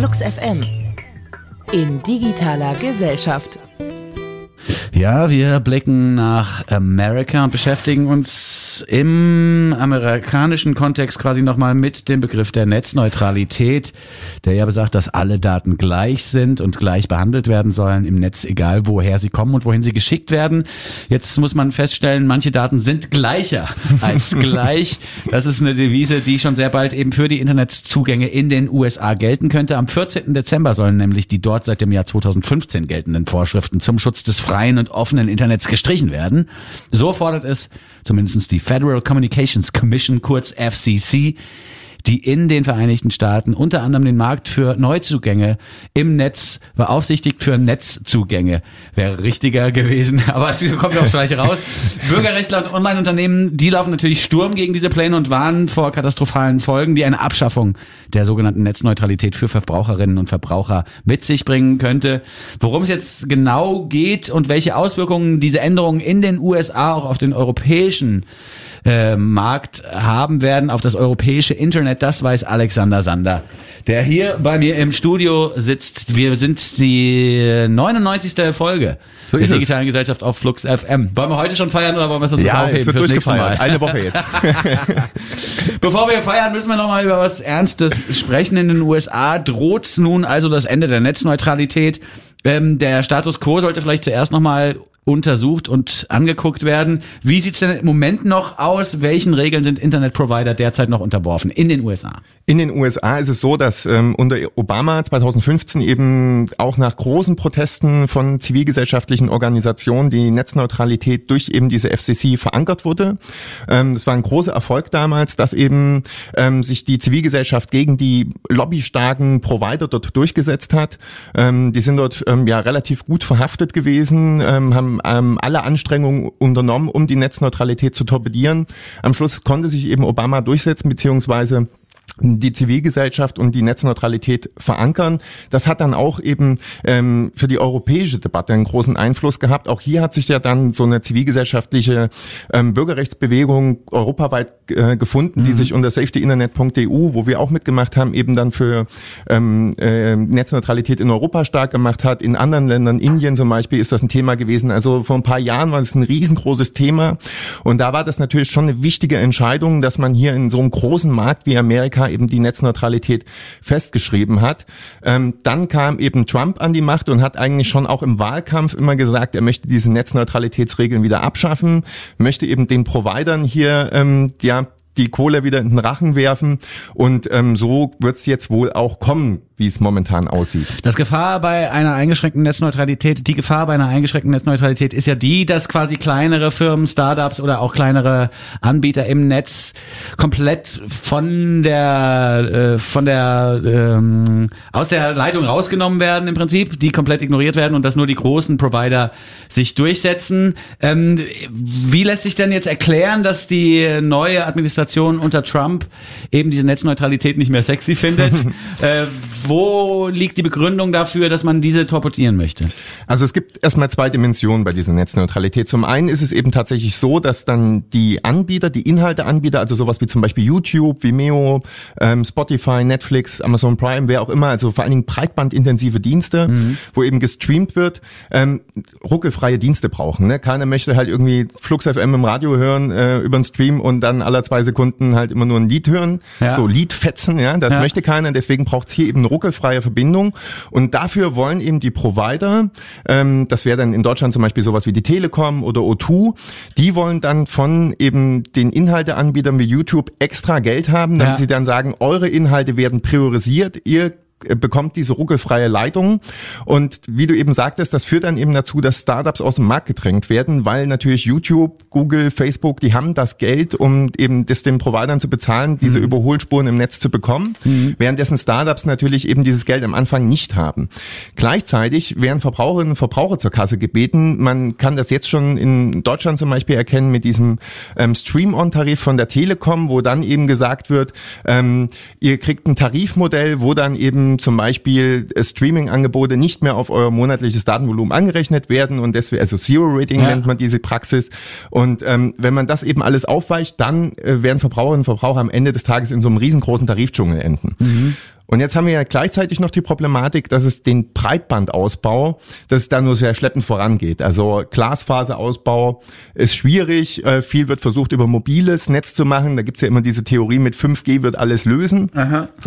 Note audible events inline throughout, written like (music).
Flux FM in digitaler Gesellschaft. Ja, wir blicken nach Amerika und beschäftigen uns im amerikanischen Kontext quasi nochmal mit dem Begriff der Netzneutralität, der ja besagt, dass alle Daten gleich sind und gleich behandelt werden sollen im Netz, egal woher sie kommen und wohin sie geschickt werden. Jetzt muss man feststellen, manche Daten sind gleicher (laughs) als gleich. Das ist eine Devise, die schon sehr bald eben für die Internetzugänge in den USA gelten könnte. Am 14. Dezember sollen nämlich die dort seit dem Jahr 2015 geltenden Vorschriften zum Schutz des freien und offenen Internets gestrichen werden. So fordert es zumindest die Federal Communications Commission, kurz FCC, die in den Vereinigten Staaten unter anderem den Markt für Neuzugänge im Netz beaufsichtigt für Netzzugänge. Wäre richtiger gewesen, (laughs) aber es kommt ja aufs Gleiche raus. Bürgerrechtler und Online-Unternehmen, die laufen natürlich Sturm gegen diese Pläne und warnen vor katastrophalen Folgen, die eine Abschaffung der sogenannten Netzneutralität für Verbraucherinnen und Verbraucher mit sich bringen könnte. Worum es jetzt genau geht und welche Auswirkungen diese Änderungen in den USA auch auf den europäischen äh, Markt haben werden auf das europäische Internet. Das weiß Alexander Sander, der hier bei mir im Studio sitzt. Wir sind die 99. Folge so der digitalen es. Gesellschaft auf Flux FM. Wollen wir heute schon feiern oder wollen wir es uns ja, aufheben fürs nächste Mal? Eine Woche jetzt. (laughs) Bevor wir feiern, müssen wir noch mal über was Ernstes sprechen. In den USA droht nun also das Ende der Netzneutralität. Ähm, der Status quo sollte vielleicht zuerst noch mal untersucht und angeguckt werden. Wie sieht's denn im Moment noch aus? Welchen Regeln sind Internetprovider derzeit noch unterworfen in den USA? In den USA ist es so, dass ähm, unter Obama 2015 eben auch nach großen Protesten von zivilgesellschaftlichen Organisationen die Netzneutralität durch eben diese FCC verankert wurde. Ähm, das war ein großer Erfolg damals, dass eben ähm, sich die Zivilgesellschaft gegen die lobbystarken Provider dort durchgesetzt hat. Ähm, die sind dort ähm, ja relativ gut verhaftet gewesen, ähm, haben ähm, alle Anstrengungen unternommen, um die Netzneutralität zu torpedieren. Am Schluss konnte sich eben Obama durchsetzen, beziehungsweise die Zivilgesellschaft und die Netzneutralität verankern. Das hat dann auch eben ähm, für die europäische Debatte einen großen Einfluss gehabt. Auch hier hat sich ja dann so eine zivilgesellschaftliche ähm, Bürgerrechtsbewegung europaweit äh, gefunden, mhm. die sich unter safetyinternet.eu, wo wir auch mitgemacht haben, eben dann für ähm, äh, Netzneutralität in Europa stark gemacht hat. In anderen Ländern, Indien zum Beispiel, ist das ein Thema gewesen. Also vor ein paar Jahren war es ein riesengroßes Thema. Und da war das natürlich schon eine wichtige Entscheidung, dass man hier in so einem großen Markt wie Amerika eben die Netzneutralität festgeschrieben hat. Ähm, dann kam eben Trump an die Macht und hat eigentlich schon auch im Wahlkampf immer gesagt, er möchte diese Netzneutralitätsregeln wieder abschaffen, möchte eben den Providern hier ähm, ja die Kohle wieder in den Rachen werfen. Und ähm, so wird es jetzt wohl auch kommen, wie es momentan aussieht. Das Gefahr bei einer eingeschränkten Netzneutralität, die Gefahr bei einer eingeschränkten Netzneutralität ist ja die, dass quasi kleinere Firmen, Startups oder auch kleinere Anbieter im Netz komplett von der äh, von der ähm, aus der Leitung rausgenommen werden im Prinzip, die komplett ignoriert werden und dass nur die großen Provider sich durchsetzen. Ähm, wie lässt sich denn jetzt erklären, dass die neue Administration Administration unter Trump eben diese Netzneutralität nicht mehr sexy findet. (laughs) äh, wo liegt die Begründung dafür, dass man diese torpedieren möchte? Also es gibt erstmal zwei Dimensionen bei dieser Netzneutralität. Zum einen ist es eben tatsächlich so, dass dann die Anbieter, die Inhalteanbieter, also sowas wie zum Beispiel YouTube, Vimeo, ähm, Spotify, Netflix, Amazon Prime, wer auch immer, also vor allen Dingen breitbandintensive Dienste, mhm. wo eben gestreamt wird, ähm, ruckelfreie Dienste brauchen. Ne? Keiner möchte halt irgendwie Flux FM im Radio hören äh, über den Stream und dann aller zwei Sekunden halt immer nur ein Lied hören, ja. so Liedfetzen, ja, das ja. möchte keiner, deswegen braucht es hier eben eine ruckelfreie Verbindung und dafür wollen eben die Provider, ähm, das wäre dann in Deutschland zum Beispiel sowas wie die Telekom oder O2, die wollen dann von eben den Inhalteanbietern wie YouTube extra Geld haben, damit ja. sie dann sagen, eure Inhalte werden priorisiert, ihr bekommt diese ruckelfreie Leitung. Und wie du eben sagtest, das führt dann eben dazu, dass Startups aus dem Markt gedrängt werden, weil natürlich YouTube, Google, Facebook, die haben das Geld, um eben das den Providern zu bezahlen, diese mhm. Überholspuren im Netz zu bekommen, mhm. währenddessen Startups natürlich eben dieses Geld am Anfang nicht haben. Gleichzeitig werden Verbraucherinnen und Verbraucher zur Kasse gebeten. Man kann das jetzt schon in Deutschland zum Beispiel erkennen mit diesem ähm, Stream-on-Tarif von der Telekom, wo dann eben gesagt wird, ähm, ihr kriegt ein Tarifmodell, wo dann eben zum Beispiel äh, Streaming-Angebote nicht mehr auf euer monatliches Datenvolumen angerechnet werden und deswegen, also Zero Rating ja. nennt man diese Praxis. Und ähm, wenn man das eben alles aufweicht, dann äh, werden Verbraucherinnen und Verbraucher am Ende des Tages in so einem riesengroßen Tarifdschungel enden. Mhm. Und jetzt haben wir ja gleichzeitig noch die Problematik, dass es den Breitbandausbau, dass es da nur sehr schleppend vorangeht. Also Glasfaserausbau ist schwierig. Äh, viel wird versucht, über mobiles Netz zu machen. Da gibt's ja immer diese Theorie, mit 5G wird alles lösen.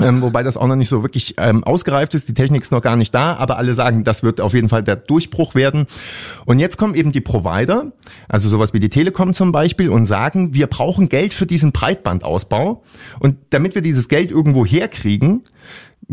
Ähm, wobei das auch noch nicht so wirklich ähm, ausgereift ist. Die Technik ist noch gar nicht da, aber alle sagen, das wird auf jeden Fall der Durchbruch werden. Und jetzt kommen eben die Provider, also sowas wie die Telekom zum Beispiel, und sagen, wir brauchen Geld für diesen Breitbandausbau. Und damit wir dieses Geld irgendwo herkriegen,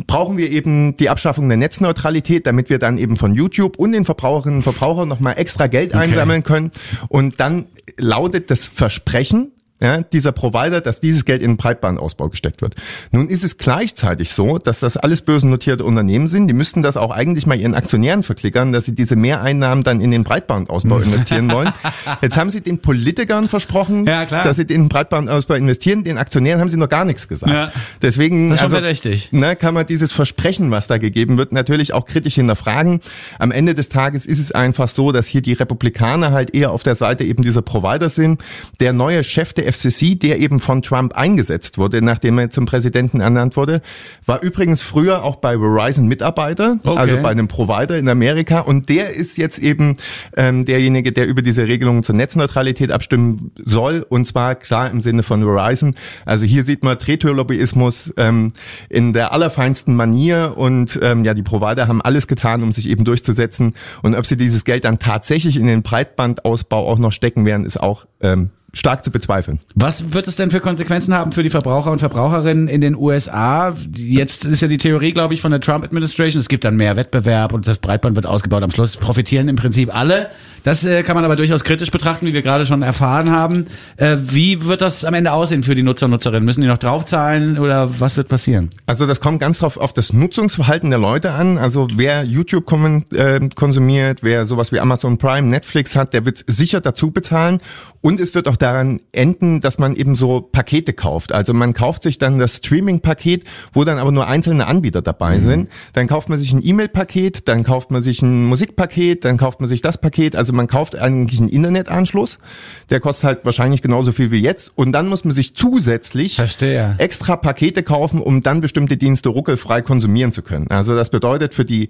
brauchen wir eben die Abschaffung der Netzneutralität, damit wir dann eben von YouTube und den Verbraucherinnen und Verbrauchern nochmal extra Geld Okay. einsammeln können. Und dann lautet das Versprechen, ja, dieser Provider, dass dieses Geld in den Breitbandausbau gesteckt wird. Nun ist es gleichzeitig so, dass das alles börsennotierte Unternehmen sind. Die müssten das auch eigentlich mal ihren Aktionären verklickern, dass sie diese Mehreinnahmen dann in den Breitbandausbau investieren wollen. Jetzt haben sie den Politikern versprochen, Ja, dass sie den Breitbandausbau investieren. Den Aktionären haben sie noch gar nichts gesagt. Ja. Deswegen also, ne, kann man dieses Versprechen, was da gegeben wird, natürlich auch kritisch hinterfragen. Am Ende des Tages ist es einfach so, dass hier die Republikaner halt eher auf der Seite eben dieser Provider sind. Der neue Chef der FCC, der eben von Trump eingesetzt wurde, nachdem er zum Präsidenten ernannt wurde, war übrigens früher auch bei Verizon Mitarbeiter, Okay. also bei einem Provider in Amerika. Und der ist jetzt eben ähm, derjenige, der über diese Regelungen zur Netzneutralität abstimmen soll. Und zwar klar im Sinne von Verizon. Also hier sieht man Drehtürlobbyismus ähm, in der allerfeinsten Manier. Und ähm, ja, die Provider haben alles getan, um sich eben durchzusetzen. Und ob sie dieses Geld dann tatsächlich in den Breitbandausbau auch noch stecken werden, ist auch ähm, stark zu bezweifeln. Was wird es denn für Konsequenzen haben für die Verbraucher und Verbraucherinnen in den USA? Jetzt ist ja die Theorie, glaube ich, von der Trump-Administration, es gibt dann mehr Wettbewerb und das Breitband wird ausgebaut. Am Schluss profitieren im Prinzip alle. Das äh, kann man aber durchaus kritisch betrachten, wie wir gerade schon erfahren haben. Äh, wie wird das am Ende aussehen für die Nutzer und Nutzerinnen? Müssen die noch draufzahlen oder was wird passieren? Also das kommt ganz drauf auf das Nutzungsverhalten der Leute an. Also wer YouTube äh, konsumiert, wer sowas wie Amazon Prime, Netflix hat, der wird sicher dazu bezahlen. Und es wird auch daran enden, dass man eben so Pakete kauft. Also man kauft sich dann das Streaming-Paket, wo dann aber nur einzelne Anbieter dabei sind. Dann kauft man sich ein E-Mail-Paket, dann kauft man sich ein Musikpaket, dann kauft man sich das Paket. Also man kauft eigentlich einen Internetanschluss. Der kostet halt wahrscheinlich genauso viel wie jetzt. Und dann muss man sich zusätzlich Verstehe. extra Pakete kaufen, um dann bestimmte Dienste ruckelfrei konsumieren zu können. Also das bedeutet für die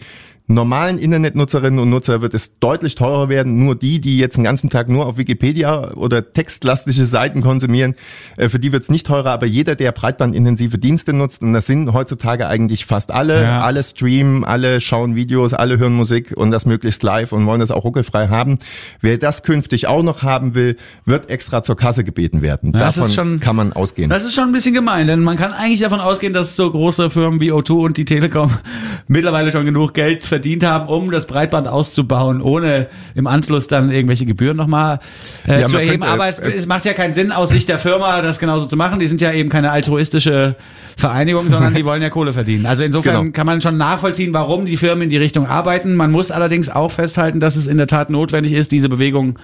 normalen Internetnutzerinnen und Nutzer wird es deutlich teurer werden. Nur die, die jetzt den ganzen Tag nur auf Wikipedia oder textlastische Seiten konsumieren, äh, für die wird es nicht teurer. Aber jeder, der breitbandintensive Dienste nutzt, und das sind heutzutage eigentlich fast alle, Ja. alle streamen, alle schauen Videos, alle hören Musik und das möglichst live und wollen das auch ruckelfrei haben. Wer das künftig auch noch haben will, wird extra zur Kasse gebeten werden. Ja, das Davon ist schon- kann man ausgehen. Das ist schon ein bisschen gemein, denn man kann eigentlich davon ausgehen, dass so große Firmen wie O2 und die Telekom (laughs) mittlerweile schon genug Geld verdient haben, um das Breitband auszubauen, ohne im Anschluss dann irgendwelche Gebühren nochmal äh, Ja, zu erheben. könnte, Aber äh, es, es macht ja keinen Sinn aus Sicht der Firma, das genauso zu machen. Die sind ja eben keine altruistische Vereinigung, sondern die (laughs) wollen ja Kohle verdienen. Also insofern Genau. kann man schon nachvollziehen, warum die Firmen in die Richtung arbeiten. Man muss allerdings auch festhalten, dass es in der Tat notwendig ist, diese Bewegung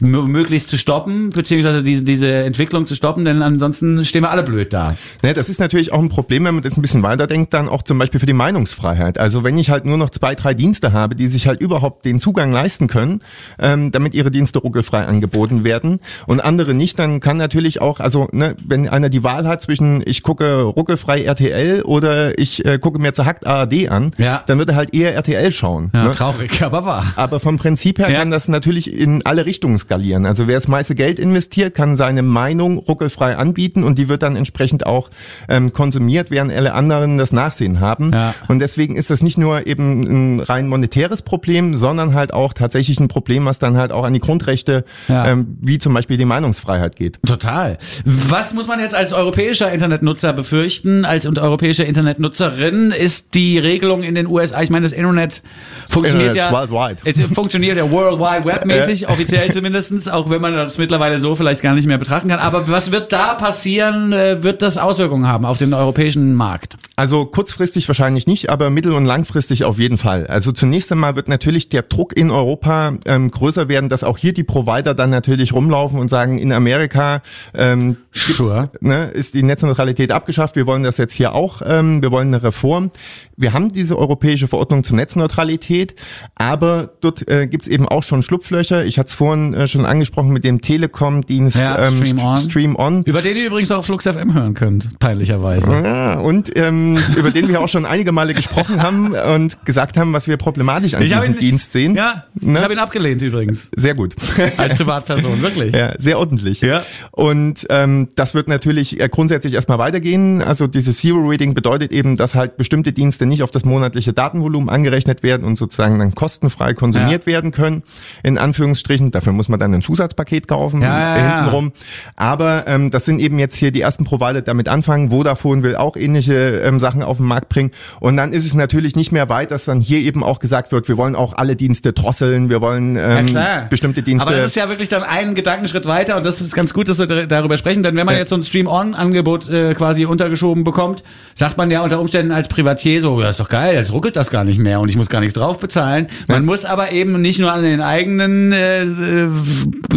möglichst zu stoppen, beziehungsweise diese, diese Entwicklung zu stoppen, denn ansonsten stehen wir alle blöd da. Ne, das ist natürlich auch ein Problem, wenn man das ein bisschen weiterdenkt, dann auch zum Beispiel für die Meinungsfreiheit. Also wenn ich halt nur noch zwei, drei Dienste habe, die sich halt überhaupt den Zugang leisten können, ähm, damit ihre Dienste ruckelfrei angeboten werden und andere nicht, dann kann natürlich auch, also ne, wenn einer die Wahl hat zwischen ich gucke ruckelfrei RTL oder ich äh, gucke mir zerhackt ARD an, Ja. dann wird er halt eher RTL schauen. Ja, ne? traurig, (laughs) aber wahr. Aber vom Prinzip her Ja. kann das natürlich in alle Richtungen skalieren. Also wer das meiste Geld investiert, kann seine Meinung ruckelfrei anbieten und die wird dann entsprechend auch ähm, konsumiert, während alle anderen das Nachsehen haben. Ja. Und deswegen ist das nicht nur eben ein rein monetäres Problem, sondern halt auch tatsächlich ein Problem, was dann halt auch an die Grundrechte, Ja. ähm, wie zum Beispiel die Meinungsfreiheit geht. Total. Was muss man jetzt als europäischer Internetnutzer befürchten, als und europäische Internetnutzerin? Ist die Regelung in den USA, ich meine, das Internet funktioniert Internet ja worldwide. Es funktioniert ja World Wide Web mäßig, zumindestens, auch wenn man das mittlerweile so vielleicht gar nicht mehr betrachten kann. Aber was wird da passieren? Äh, Wird das Auswirkungen haben auf den europäischen Markt? Also kurzfristig wahrscheinlich nicht, aber mittel- und langfristig auf jeden Fall. Also zunächst einmal wird natürlich der Druck in Europa ähm, größer werden, dass auch hier die Provider dann natürlich rumlaufen und sagen, in Amerika ähm, Sure. ne, ist die Netzneutralität abgeschafft, wir wollen das jetzt hier auch, ähm, wir wollen eine Reform. Wir haben diese europäische Verordnung zur Netzneutralität, aber dort äh, gibt's eben auch schon Schlupflöcher. Ich hatte es vorhin äh, ja schon angesprochen mit dem Telekom-Dienst Ja, ähm, Stream On. Stream On. Über den ihr übrigens auch Flux FM hören könnt, peinlicherweise. Ja, und ähm, (laughs) über den wir auch schon einige Male gesprochen haben und gesagt haben, was wir problematisch an Ich diesem ihn- Dienst sehen. Ja, Ne? ich habe ihn abgelehnt übrigens. Sehr gut. (laughs) Als Privatperson, wirklich. Ja, sehr ordentlich. Ja. Und ähm, das wird natürlich äh, grundsätzlich erstmal weitergehen. Also dieses Zero-Rating bedeutet eben, dass halt bestimmte Dienste nicht auf das monatliche Datenvolumen angerechnet werden und sozusagen dann kostenfrei konsumiert werden können, in Anführungsstrichen. Dafür muss man dann ein Zusatzpaket kaufen, Ja, ja, ja. hintenrum. Aber ähm, das sind eben jetzt hier die ersten Provider, damit anfangen. Vodafone will auch ähnliche ähm, Sachen auf den Markt bringen. Und dann ist es natürlich nicht mehr weit, dass dann hier eben auch gesagt wird, wir wollen auch alle Dienste drosseln, wir wollen ähm, bestimmte Dienste... Aber das ist ja wirklich dann einen Gedankenschritt weiter und das ist ganz gut, dass wir dar- darüber sprechen, denn wenn man Ja. jetzt so ein Stream-On-Angebot äh, quasi untergeschoben bekommt, sagt man ja unter Umständen als Privatier so, ja ist doch geil, jetzt ruckelt das gar nicht mehr und ich muss gar nichts drauf bezahlen. Man muss aber eben nicht nur an den eigenen äh, äh,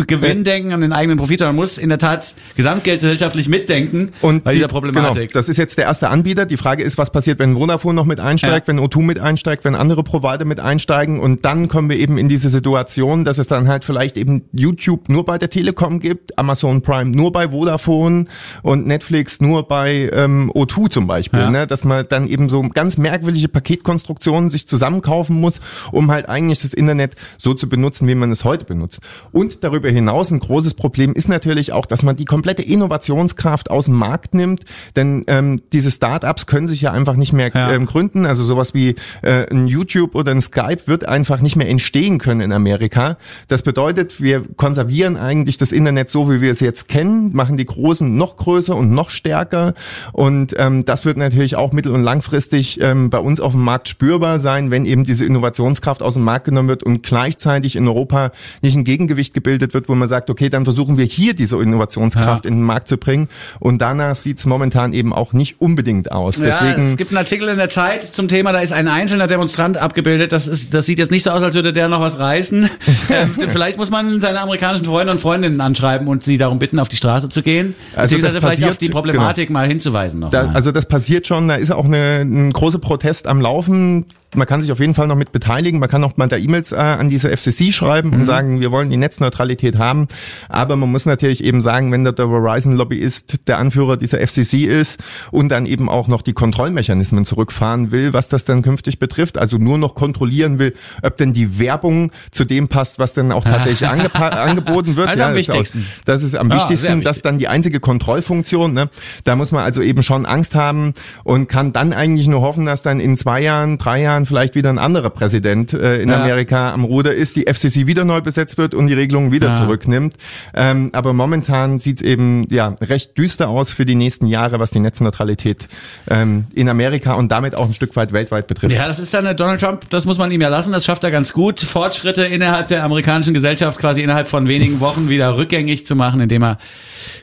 Gewinn denken, an den eigenen Profit, sondern muss in der Tat gesamtgesellschaftlich mitdenken Und bei die- dieser Problematik. Genau, das ist jetzt der erste Anbieter. Die Frage ist, was passiert, wenn Vodafone noch mit einsteigt, Ja. wenn O2 mit einsteigt, wenn andere Provider mit einsteigen. Und dann kommen wir eben in diese Situation, dass es dann halt vielleicht eben YouTube nur bei der Telekom gibt, Amazon Prime nur bei Vodafone und Netflix nur bei ähm, O2 zum Beispiel. Ja. Ne? Dass man dann eben so ganz merkwürdige Paketkonstruktionen sich zusammenkaufen muss, um halt eigentlich das Internet so zu benutzen, wie man es heute benutzt. Und darüber hinaus ein großes Problem ist natürlich auch, dass man die komplette Innovationskraft aus dem Markt nimmt, denn ähm, diese Startups können sich ja einfach nicht mehr Ja. ähm, gründen. Also sowas wie äh, ein YouTube oder ein Skype wird einfach nicht mehr entstehen können in Amerika. Das bedeutet, wir konservieren eigentlich das Internet so, wie wir es jetzt kennen, machen die Großen noch größer und noch stärker. Und ähm, das wird natürlich auch mittel- und langfristig ähm, bei uns auf dem Markt spürbar sein, wenn eben diese Innovationskraft aus dem Markt genommen wird und gleichzeitig in Europa nicht ein Gegengewicht gebildet wird, wo man sagt, okay, dann versuchen wir hier diese Innovationskraft Ja. in den Markt zu bringen. Und danach sieht es momentan eben auch nicht unbedingt aus. Ja, Deswegen es gibt einen Artikel in der Zeit zum Thema, da ist ein einzelner Demonstrant abgebildet. Das, ist, das sieht jetzt nicht so aus, als würde der noch was reißen. (laughs) ähm, vielleicht muss man seine amerikanischen Freunde und Freundinnen anschreiben und sie darum bitten, auf die Straße zu gehen. Also beziehungsweise das vielleicht auf passiert- die Problematik mal hinzuweisen. Noch Da, also das passiert schon, da ist auch eine, ein großer Protest am Laufen. Man kann sich auf jeden Fall noch mit beteiligen. Man kann auch mal da E-Mails äh, an diese FCC schreiben Mhm. und sagen, wir wollen die Netzneutralität haben. Aber man muss natürlich eben sagen, wenn da der Verizon-Lobbyist der Anführer dieser FCC ist und dann eben auch noch die Kontrollmechanismen zurückfahren will, was das dann künftig betrifft, also nur noch kontrollieren will, ob denn die Werbung zu dem passt, was dann auch tatsächlich angepa- (laughs) angeboten wird. Das ist am auch- wichtigsten. Das ist am Ja, sehr wichtigsten, wichtig. dass dann die einzige Kontrollfunktion. Ne? Da muss man also eben schon Angst haben und kann dann eigentlich nur hoffen, dass dann in zwei Jahren, drei Jahren vielleicht wieder ein anderer Präsident äh, in Ja. Amerika am Ruder ist, die FCC wieder neu besetzt wird und die Regelungen wieder Ja. zurücknimmt. Ähm, aber momentan sieht es eben ja recht düster aus für die nächsten Jahre, was die Netzneutralität ähm, in Amerika und damit auch ein Stück weit weltweit betrifft. Ja, das ist dann Donald Trump, das muss man ihm ja lassen, das schafft er ganz gut, Fortschritte innerhalb der amerikanischen Gesellschaft quasi innerhalb von wenigen Wochen wieder rückgängig zu machen, indem er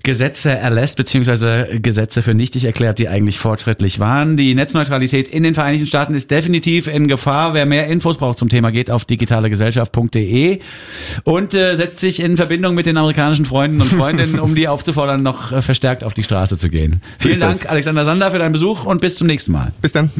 Gesetze erlässt, beziehungsweise Gesetze für nichtig erklärt, die eigentlich fortschrittlich waren. Die Netzneutralität in den Vereinigten Staaten ist definitiv in Gefahr. Wer mehr Infos braucht zum Thema, geht auf digitalegesellschaft.de und äh, setzt sich in Verbindung mit den amerikanischen Freunden und Freundinnen, (laughs) um die aufzufordern, noch äh, verstärkt auf die Straße zu gehen. Vielen. Dank, Alexander Sander, für deinen Besuch und bis zum nächsten Mal. Bis dann.